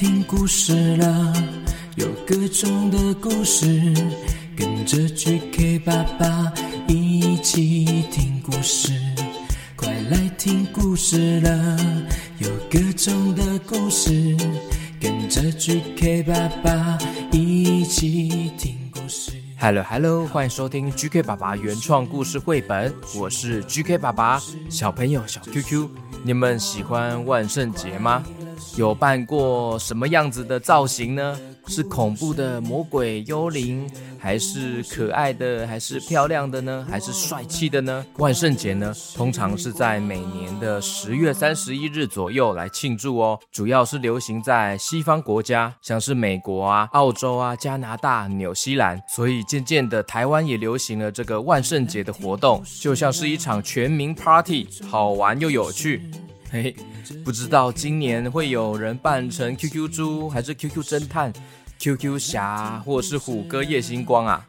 听故事了，有各种的故事，跟着 GK 爸爸一起听故事。快来听故事了，有各种的故事，跟着 GK 爸爸一起听故事。Hello Hello，欢迎收听 GK 爸爸原创故事绘本，我是 GK 爸爸。小朋友小 QQ，你们喜欢万圣节吗？有扮过什么样子的造型呢？是恐怖的魔鬼、幽灵，还是可爱的，还是漂亮的呢？还是帅气的呢？万圣节呢，通常是在每年的十月三十一日左右来庆祝哦，主要是流行在西方国家，像是美国啊、澳洲啊、加拿大、纽西兰，所以渐渐的台湾也流行了这个万圣节的活动，就像是一场全民 party，好玩又有趣。嘿，不知道今年会有人扮成 QQ 猪，还是 QQ 侦探、QQ 侠，或者是虎哥夜星光啊？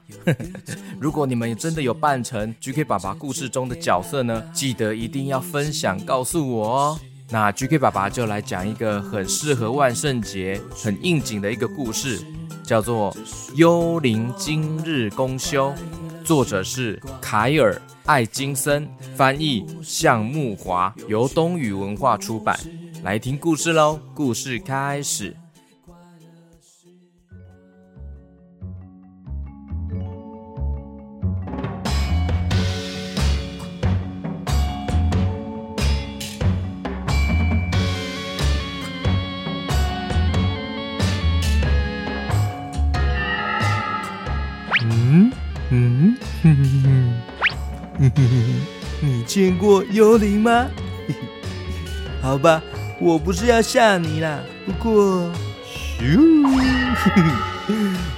如果你们真的有扮成 GK 爸爸故事中的角色呢，记得一定要分享告诉我哦。那 GK 爸爸就来讲一个很适合万圣节、很应景的一个故事，叫做《幽灵今日公休》。作者是凯尔·艾金森，翻译向木华，由东宇文化出版。来听故事喽，故事开始。过幽灵吗？好吧，我不是要吓你啦。不过，咻！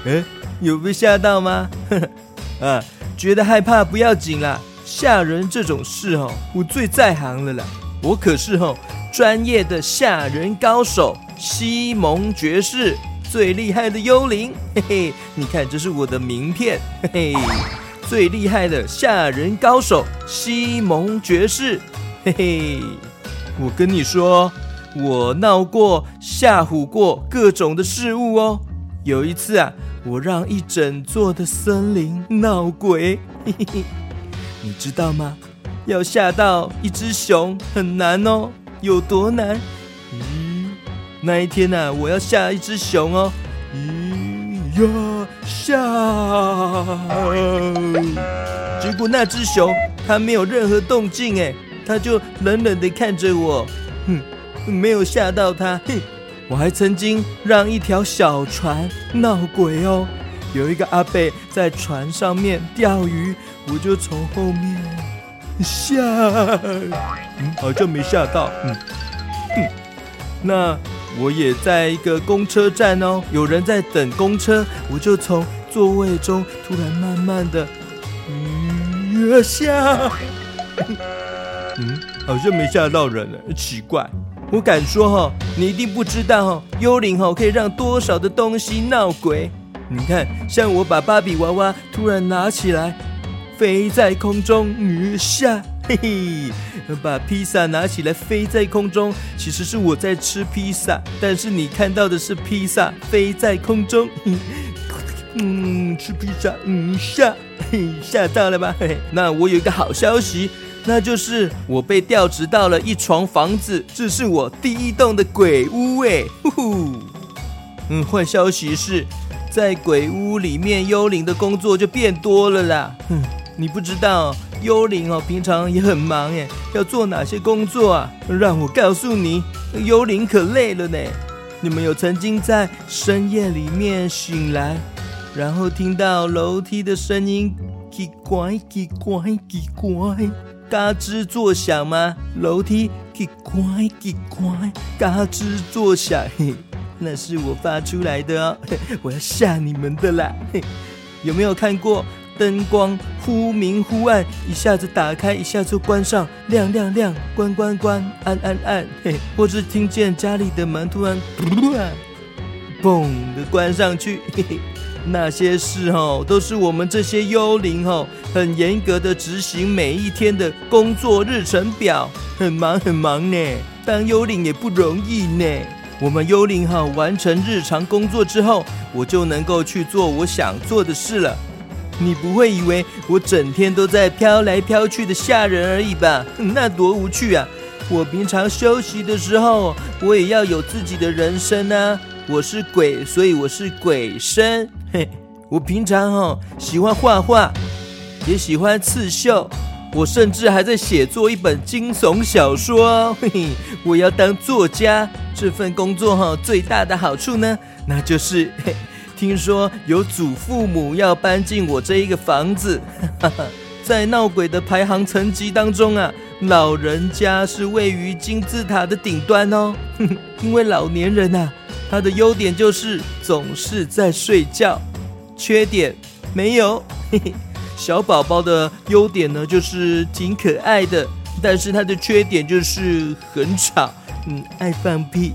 嘿，哎，有被吓到吗？啊，觉得害怕不要紧啦，吓人这种事哦，我最在行了啦。我可是哦，专业的吓人高手，西蒙爵士最厉害的幽灵。嘿嘿，你看，这是我的名片。嘿嘿。最厉害的吓人高手西蒙爵士，嘿嘿，我跟你说，我闹过、吓唬过各种的事物哦。有一次啊，我让一整座的森林闹鬼，嘿嘿嘿。你知道吗？要吓到一只熊很难哦，有多难？咦，那一天呢，我要吓一只熊哦，咦呀！吓！结果那只熊它没有任何动静，哎，它就冷冷的看着我，哼，没有吓到它。嘿，我还曾经让一条小船闹鬼哦，有一个阿贝在船上面钓鱼，我就从后面吓，嗯，好像没吓到，嗯，嗯，那。我也在一个公车站哦，有人在等公车，我就从座位中突然慢慢的，嗯，下，嗯，好像没吓到人呢，奇怪，我敢说哈，你一定不知道哈，幽灵哈可以让多少的东西闹鬼，你看，像我把芭比娃娃突然拿起来，飞在空中，下。嘿嘿，把披萨拿起来飞在空中，其实是我在吃披萨，但是你看到的是披萨飞在空中。嗯，吃披萨，嗯，吓，吓到了吧？嘿，那我有一个好消息，那就是我被调职到了一床房子，这是我第一栋的鬼屋哎。呼呼，嗯，坏消息是，在鬼屋里面，幽灵的工作就变多了啦。哼，你不知道。幽灵哦，平常也很忙耶，要做哪些工作啊？让我告诉你，幽灵可累了呢。你们有曾经在深夜里面醒来，然后听到楼梯的声音，奇怪奇怪奇怪，嘎吱作响吗？楼梯奇怪奇怪，嘎吱作响，嘿，那是我发出来的哦，我要吓你们的啦。有没有看过？灯光忽明忽暗，一下子打开，一下就关上。亮亮亮，关关关，按按按，嘿，或是听见家里的门突然砰的 关上去。嘿嘿，那些事哦，都是我们这些幽灵哦，很严格的执行每一天的工作日程表，很忙很忙呢。当幽灵也不容易呢。我们幽灵哈完成日常工作之后，我就能够去做我想做的事了。你不会以为我整天都在飘来飘去的吓人而已吧？那多无趣啊！我平常休息的时候，我也要有自己的人生呢。我是鬼，所以我是鬼生。嘿，我平常哦喜欢画画，也喜欢刺绣。我甚至还在写作一本惊悚小说。嘿嘿，我要当作家。这份工作哈最大的好处呢，那就是。听说有祖父母要搬进我这一个房子，在闹鬼的排行层级当中啊，老人家是位于金字塔的顶端哦。因为老年人啊，他的优点就是总是在睡觉，缺点没有。小宝宝的优点呢，就是挺可爱的，但是他的缺点就是很吵。嗯，爱放屁。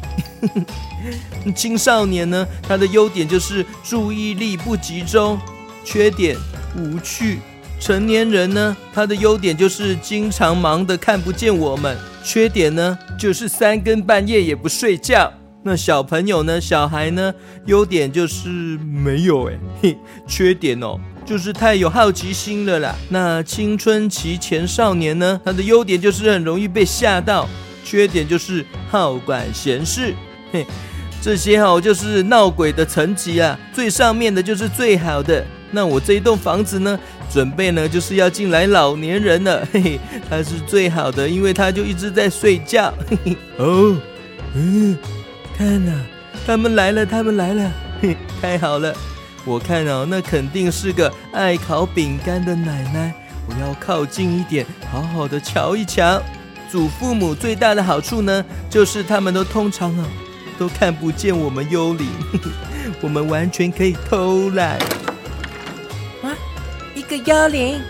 青少年呢，他的优点就是注意力不集中，缺点无趣。成年人呢，他的优点就是经常忙得看不见我们，缺点呢就是三更半夜也不睡觉。那小朋友呢，小孩呢，优点就是没有嘿，缺点哦就是太有好奇心了啦。那青春期前少年呢，他的优点就是很容易被吓到。缺点就是好管闲事，嘿，这些哈就是闹鬼的层级啊，最上面的就是最好的。那我这一栋房子呢，准备呢就是要进来老年人了，嘿 嘿，他是最好的，因为他就一直在睡觉，嘿嘿，哦，嗯，看呐，他们来了，他们来了，嘿，太好了，我看啊，那肯定是个爱烤饼干的奶奶，我要靠近一点，好好的瞧一瞧。祖父母最大的好处呢，就是他们都通常哦，都看不见我们幽灵，我们完全可以偷懒。啊，一个幽灵，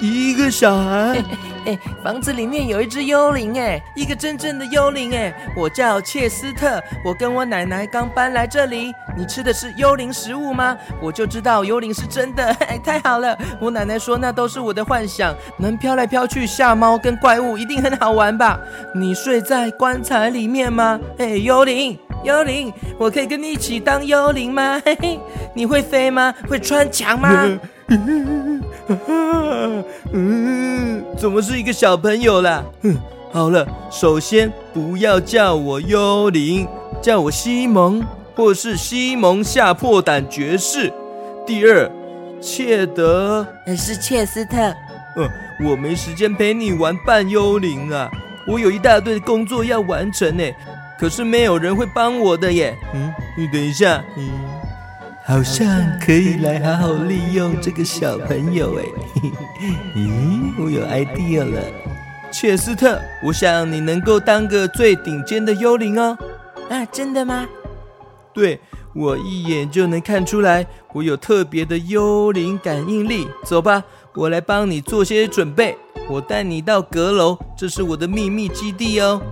一个小孩。哎，房子里面有一只幽灵哎，一个真正的幽灵哎。我叫切斯特，我跟我奶奶刚搬来这里。你吃的是幽灵食物吗？我就知道幽灵是真的 哎，太好了。我奶奶说那都是我的幻想，能飘来飘去吓猫跟怪物一定很好玩吧？你睡在棺材里面吗？哎，幽灵，幽灵，我可以跟你一起当幽灵吗？嘿嘿，你会飞吗？会穿墙吗？嗯，怎么是一个小朋友啦？嗯，好了，首先不要叫我幽灵，叫我西蒙或是西蒙吓破胆爵士。第二，切德还是切斯特？嗯，我没时间陪你玩扮幽灵啊，我有一大堆工作要完成呢。可是没有人会帮我的耶。嗯，你等一下。好像可以来好好利用这个小朋友哎，咦，我有 idea 了，切斯特，我想你能够当个最顶尖的幽灵哦。啊，真的吗？对，我一眼就能看出来，我有特别的幽灵感应力。走吧，我来帮你做些准备，我带你到阁楼，这是我的秘密基地哦。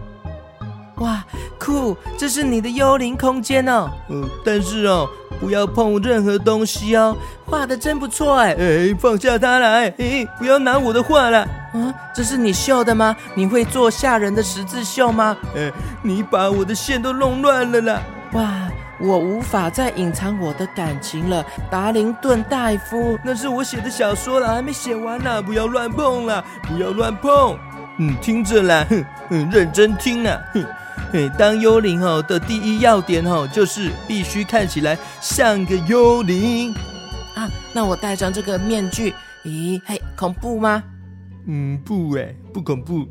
哇，酷！这是你的幽灵空间哦。嗯，但是哦，不要碰任何东西哦。画的真不错哎。哎，放下它来。哎，不要拿我的画了。啊，这是你绣的吗？你会做吓人的十字绣吗？哎，你把我的线都弄乱了啦。哇，我无法再隐藏我的感情了，达林顿大夫。那是我写的小说了，还没写完呢，不要乱碰了，不要乱碰。嗯，听着啦，哼，认真听啊，哼。嘿，当幽灵哦的第一要点哦，就是必须看起来像个幽灵啊。那我戴上这个面具，咦，嘿，恐怖吗？嗯，不哎，不恐怖。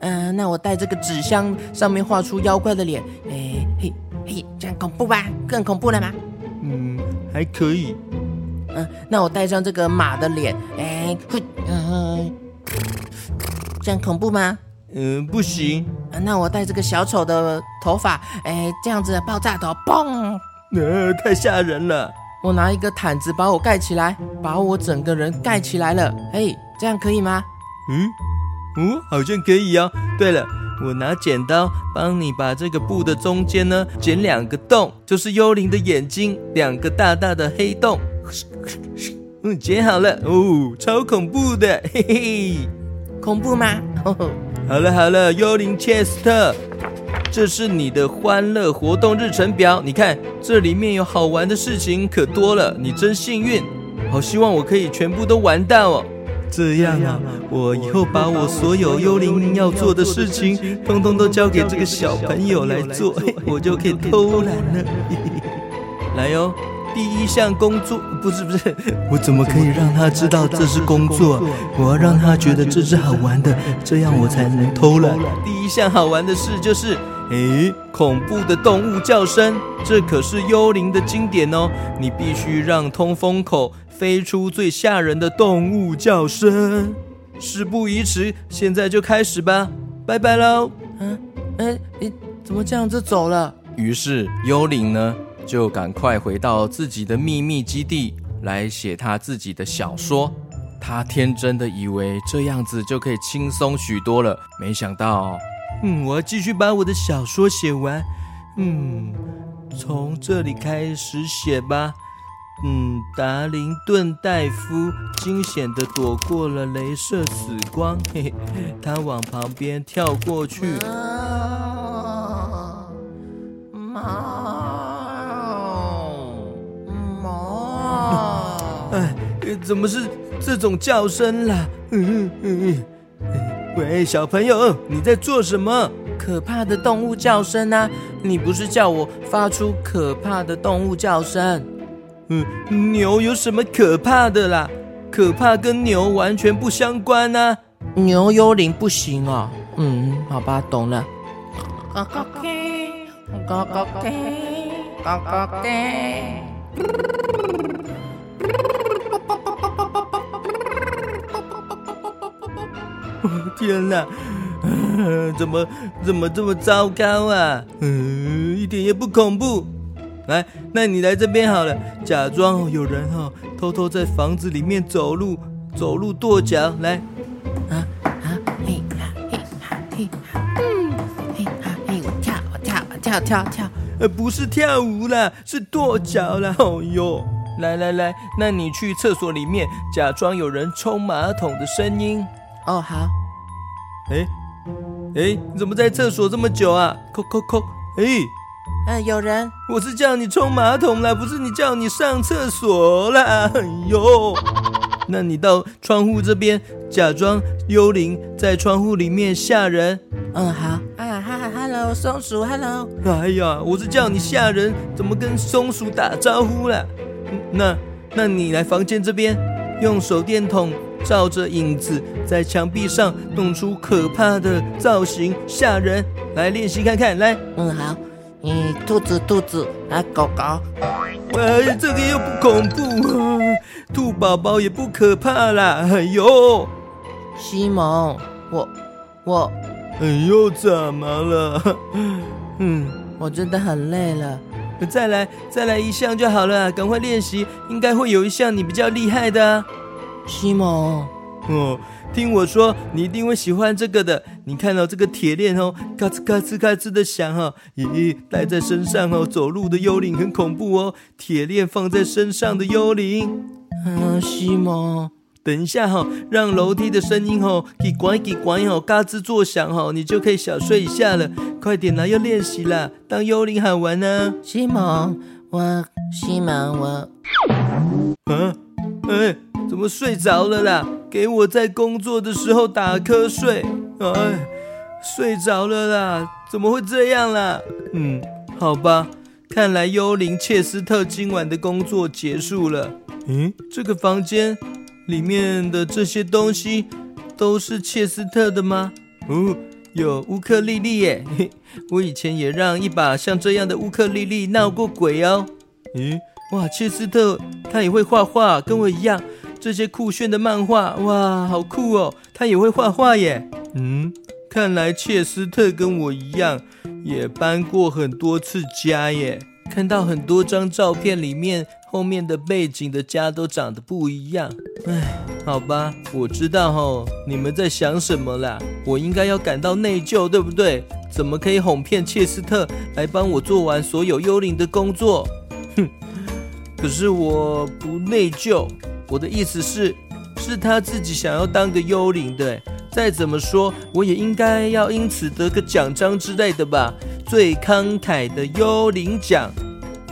嗯，那我带这个纸箱上面画出妖怪的脸，哎嘿嘿，这样恐怖吧？更恐怖了吗？嗯，还可以。嗯，那我戴上这个马的脸，哎，嗯，这样恐怖吗？嗯，不行。那我戴这个小丑的头发，哎，这样子爆炸头，嘣！呃，太吓人了。我拿一个毯子把我盖起来，把我整个人盖起来了。哎，这样可以吗？嗯，哦，好像可以呀。对了，我拿剪刀帮你把这个布的中间呢剪两个洞，就是幽灵的眼睛，两个大大的黑洞。嗯，剪好了，哦，超恐怖的，嘿嘿，恐怖吗？好了好了，幽灵切斯特，这是你的欢乐活动日程表。你看这里面有好玩的事情可多了，你真幸运。好希望我可以全部都完蛋哦。这样啊，我以后把我所有幽灵要做的事情，通通都交给这个小朋友来做，我就可以偷懒了。来哟。第一项工作不是不是，我怎么可以让他知道这是工作？我要让他觉得这是好玩的，这样我才能偷懒。第一项好玩的事就是，诶，恐怖的动物叫声，这可是幽灵的经典哦。你必须让通风口飞出最吓人的动物叫声。事不宜迟，现在就开始吧。拜拜喽。嗯，哎，你怎么这样子走了？于是幽灵呢？就赶快回到自己的秘密基地来写他自己的小说。他天真的以为这样子就可以轻松许多了，没想到，嗯，我要继续把我的小说写完。嗯，从这里开始写吧。嗯，达林顿戴夫惊险的躲过了镭射死光，嘿嘿，他往旁边跳过去。妈。哎，怎么是这种叫声啦？嗯嗯嗯喂，小朋友，你在做什么？可怕的动物叫声啊！你不是叫我发出可怕的动物叫声？嗯，牛有什么可怕的啦？可怕跟牛完全不相关啊！牛幽灵不行哦。嗯，好吧，懂了。天哪，怎么怎么这么糟糕啊！嗯，一点也不恐怖。来，那你来这边好了，假装有人哦，偷偷在房子里面走路，走路跺脚，来。啊啊嘿哈嘿嘿嗯嘿嘿我跳我跳我跳跳跳呃不是跳舞啦是跺脚啦哦哟来来来那你去厕所里面假装有人冲马桶的声音哦好。哎，哎，你怎么在厕所这么久啊？扣扣扣，哎，啊，有人！我是叫你冲马桶啦，不是你叫你上厕所啦。哎呦，那你到窗户这边假装幽灵，在窗户里面吓人。嗯，好。啊哈，Hello，松鼠，Hello。哎呀，我是叫你吓人，怎么跟松鼠打招呼了？那，那你来房间这边，用手电筒。照着影子，在墙壁上弄出可怕的造型，吓人。来练习看看，来，嗯好，嗯，兔子，兔子，啊，狗狗，喂，这个又不恐怖，兔宝宝也不可怕啦。哎呦，西蒙，我，我，哎，又怎么了？嗯，我真的很累了。再来，再来一项就好了，赶快练习，应该会有一项你比较厉害的。西蒙，哦，听我说，你一定会喜欢这个的。你看到这个铁链哦，嘎吱嘎吱嘎吱的响哈。咦，戴在身上哦，走路的幽灵很恐怖哦。铁链放在身上的幽灵。啊，西蒙，等一下哈，让楼梯的声音哦，给拐给拐哦，嘎吱作响哈，你就可以小睡一下了。快点啦，要练习啦，当幽灵喊完呢。西蒙，哇，西蒙我西蒙我，啊，哎。怎么睡着了啦？给我在工作的时候打瞌睡，哎，睡着了啦！怎么会这样啦？嗯，好吧，看来幽灵切斯特今晚的工作结束了。嗯，这个房间里面的这些东西都是切斯特的吗？哦，有乌克丽丽耶，嘿，我以前也让一把像这样的乌克丽丽闹过鬼哦。咦，哇，切斯特他也会画画，跟我一样。这些酷炫的漫画，哇，好酷哦！他也会画画耶。嗯，看来切斯特跟我一样，也搬过很多次家耶。看到很多张照片，里面后面的背景的家都长得不一样。唉，好吧，我知道吼，你们在想什么啦？我应该要感到内疚，对不对？怎么可以哄骗切斯特来帮我做完所有幽灵的工作？哼，可是我不内疚。我的意思是，是他自己想要当个幽灵的。再怎么说，我也应该要因此得个奖章之类的吧？最慷慨的幽灵奖，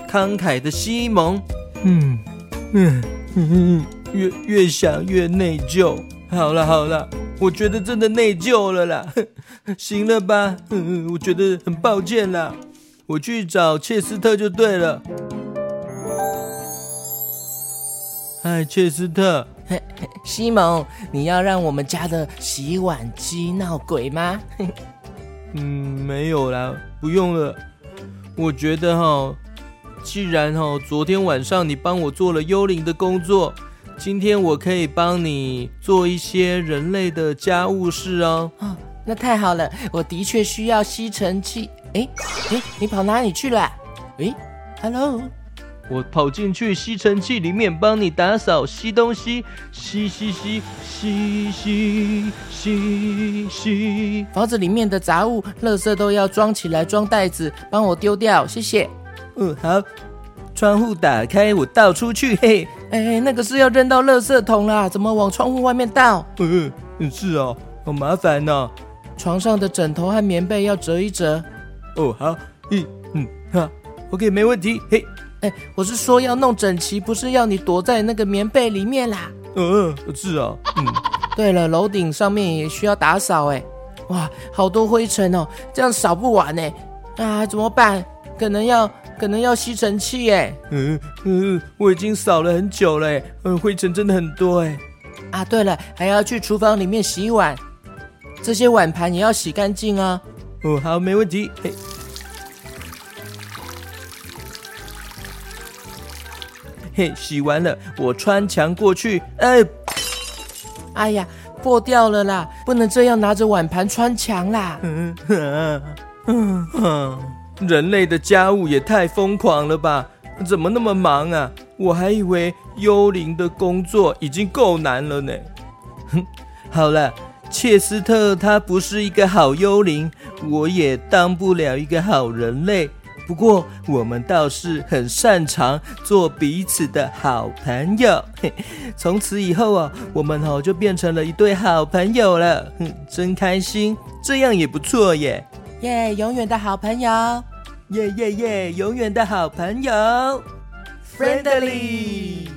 慷慨的西蒙。嗯嗯嗯，越越想越内疚。好了好了，我觉得真的内疚了啦。行了吧，我觉得很抱歉啦。我去找切斯特就对了。哎，切斯特，西蒙，你要让我们家的洗碗机闹鬼吗？嗯，没有啦，不用了。我觉得哈，既然哈昨天晚上你帮我做了幽灵的工作，今天我可以帮你做一些人类的家务事哦。哦那太好了，我的确需要吸尘器。哎，哎，你跑哪里去了？哎，Hello。我跑进去吸尘器里面帮你打扫吸东西，吸吸吸吸吸吸吸。房子里面的杂物、垃圾都要装起来装袋子，帮我丢掉，谢谢。嗯，好。窗户打开，我倒出去，嘿。哎哎，那个是要扔到垃圾桶啦，怎么往窗户外面倒？嗯嗯，是啊，好麻烦呐。床上的枕头和棉被要折一折。哦，好。嗯嗯，好 OK，没问题，嘿。哎，我是说要弄整齐，不是要你躲在那个棉被里面啦。呃，是啊，嗯。对了，楼顶上面也需要打扫哎。哇，好多灰尘哦，这样扫不完哎。啊，怎么办？可能要，可能要吸尘器哎。嗯嗯，我已经扫了很久了哎，嗯，灰尘真的很多哎。啊，对了，还要去厨房里面洗碗，这些碗盘也要洗干净啊。哦，好，没问题。嘿，洗完了，我穿墙过去。哎，哎呀，破掉了啦！不能这样拿着碗盘穿墙啦！人类的家务也太疯狂了吧？怎么那么忙啊？我还以为幽灵的工作已经够难了呢。哼，好了，切斯特他不是一个好幽灵，我也当不了一个好人类。不过我们倒是很擅长做彼此的好朋友，从此以后啊，我们哦就变成了一对好朋友了，哼，真开心，这样也不错耶耶，永远的好朋友，耶耶耶，永远的好朋友，friendly。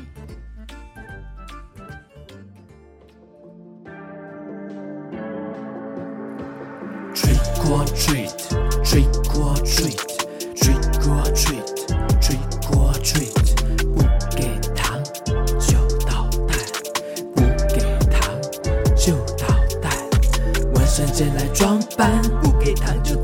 糖就。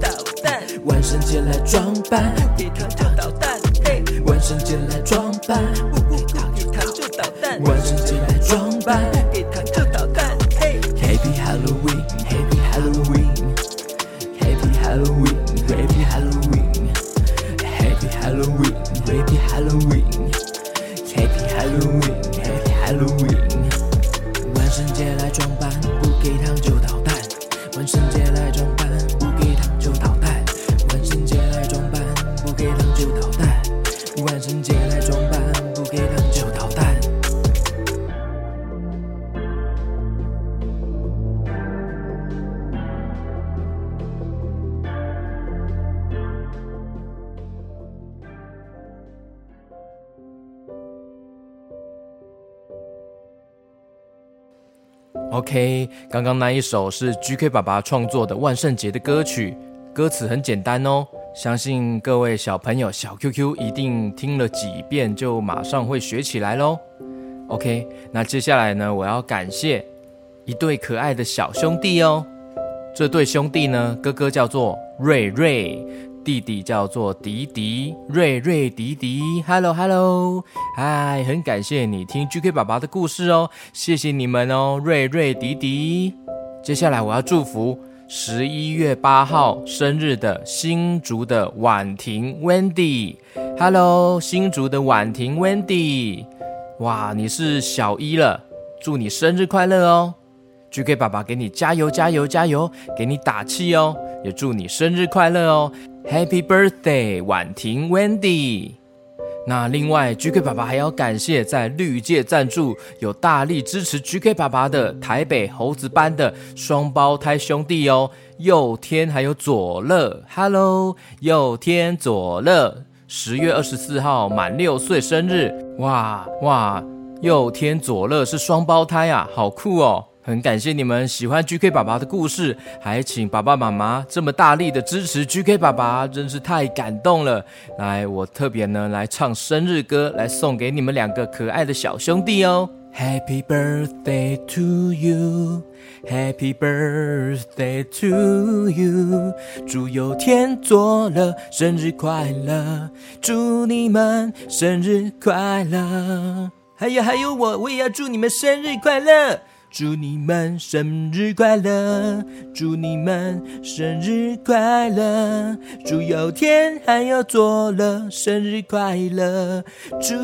OK，刚刚那一首是 GK 爸爸创作的万圣节的歌曲，歌词很简单哦，相信各位小朋友小 QQ 一定听了几遍就马上会学起来喽。OK，那接下来呢，我要感谢一对可爱的小兄弟哦，这对兄弟呢，哥哥叫做瑞瑞。弟弟叫做迪迪瑞瑞迪迪，Hello Hello，嗨，很感谢你听 GK 爸爸的故事哦，谢谢你们哦，瑞瑞迪迪。接下来我要祝福十一月八号生日的新竹的婉婷 Wendy，Hello 新竹的婉婷 Wendy，哇，你是小一了，祝你生日快乐哦，GK 爸爸给你加油加油加油，给你打气哦，也祝你生日快乐哦。Happy birthday，婉婷 Wendy。那另外 g k 爸爸还要感谢在绿界赞助、有大力支持 g k 爸爸的台北猴子班的双胞胎兄弟哦，右天还有左乐。Hello，右天左乐，十月二十四号满六岁生日。哇哇，右天左乐是双胞胎啊，好酷哦！很感谢你们喜欢 GK 爸爸的故事，还请爸爸妈妈这么大力的支持 GK 爸爸，真是太感动了。来，我特别呢来唱生日歌，来送给你们两个可爱的小兄弟哦。Happy birthday to you, Happy birthday to you，祝有天做了生日快乐，祝你们生日快乐。还有还有，我我也要祝你们生日快乐。祝你们生日快乐！祝你们生日快乐！祝有天还要做了生日快乐！祝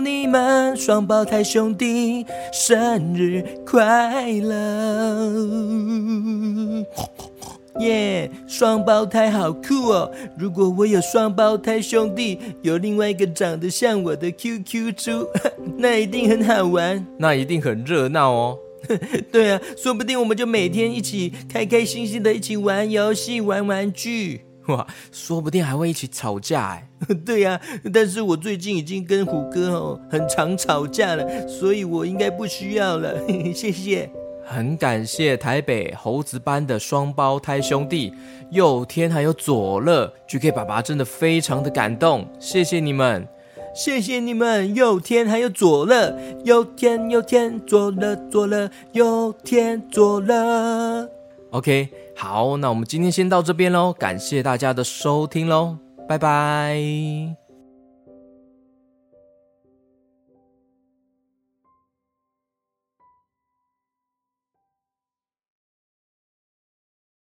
你们双胞胎兄弟生日快乐！耶，双胞胎好酷哦！如果我有双胞胎兄弟，有另外一个长得像我的 QQ 猪，那一定很好玩，那一定很热闹哦。对啊，说不定我们就每天一起开开心心的一起玩游戏、玩玩具，哇，说不定还会一起吵架哎。对啊，但是我最近已经跟虎哥哦很常吵架了，所以我应该不需要了，谢谢。很感谢台北猴子班的双胞胎兄弟右天还有左乐 g k 爸爸真的非常的感动，谢谢你们。谢谢你们，又天还有左乐，右天右天，左乐左乐，右天左乐。OK，好，那我们今天先到这边喽，感谢大家的收听喽，拜拜。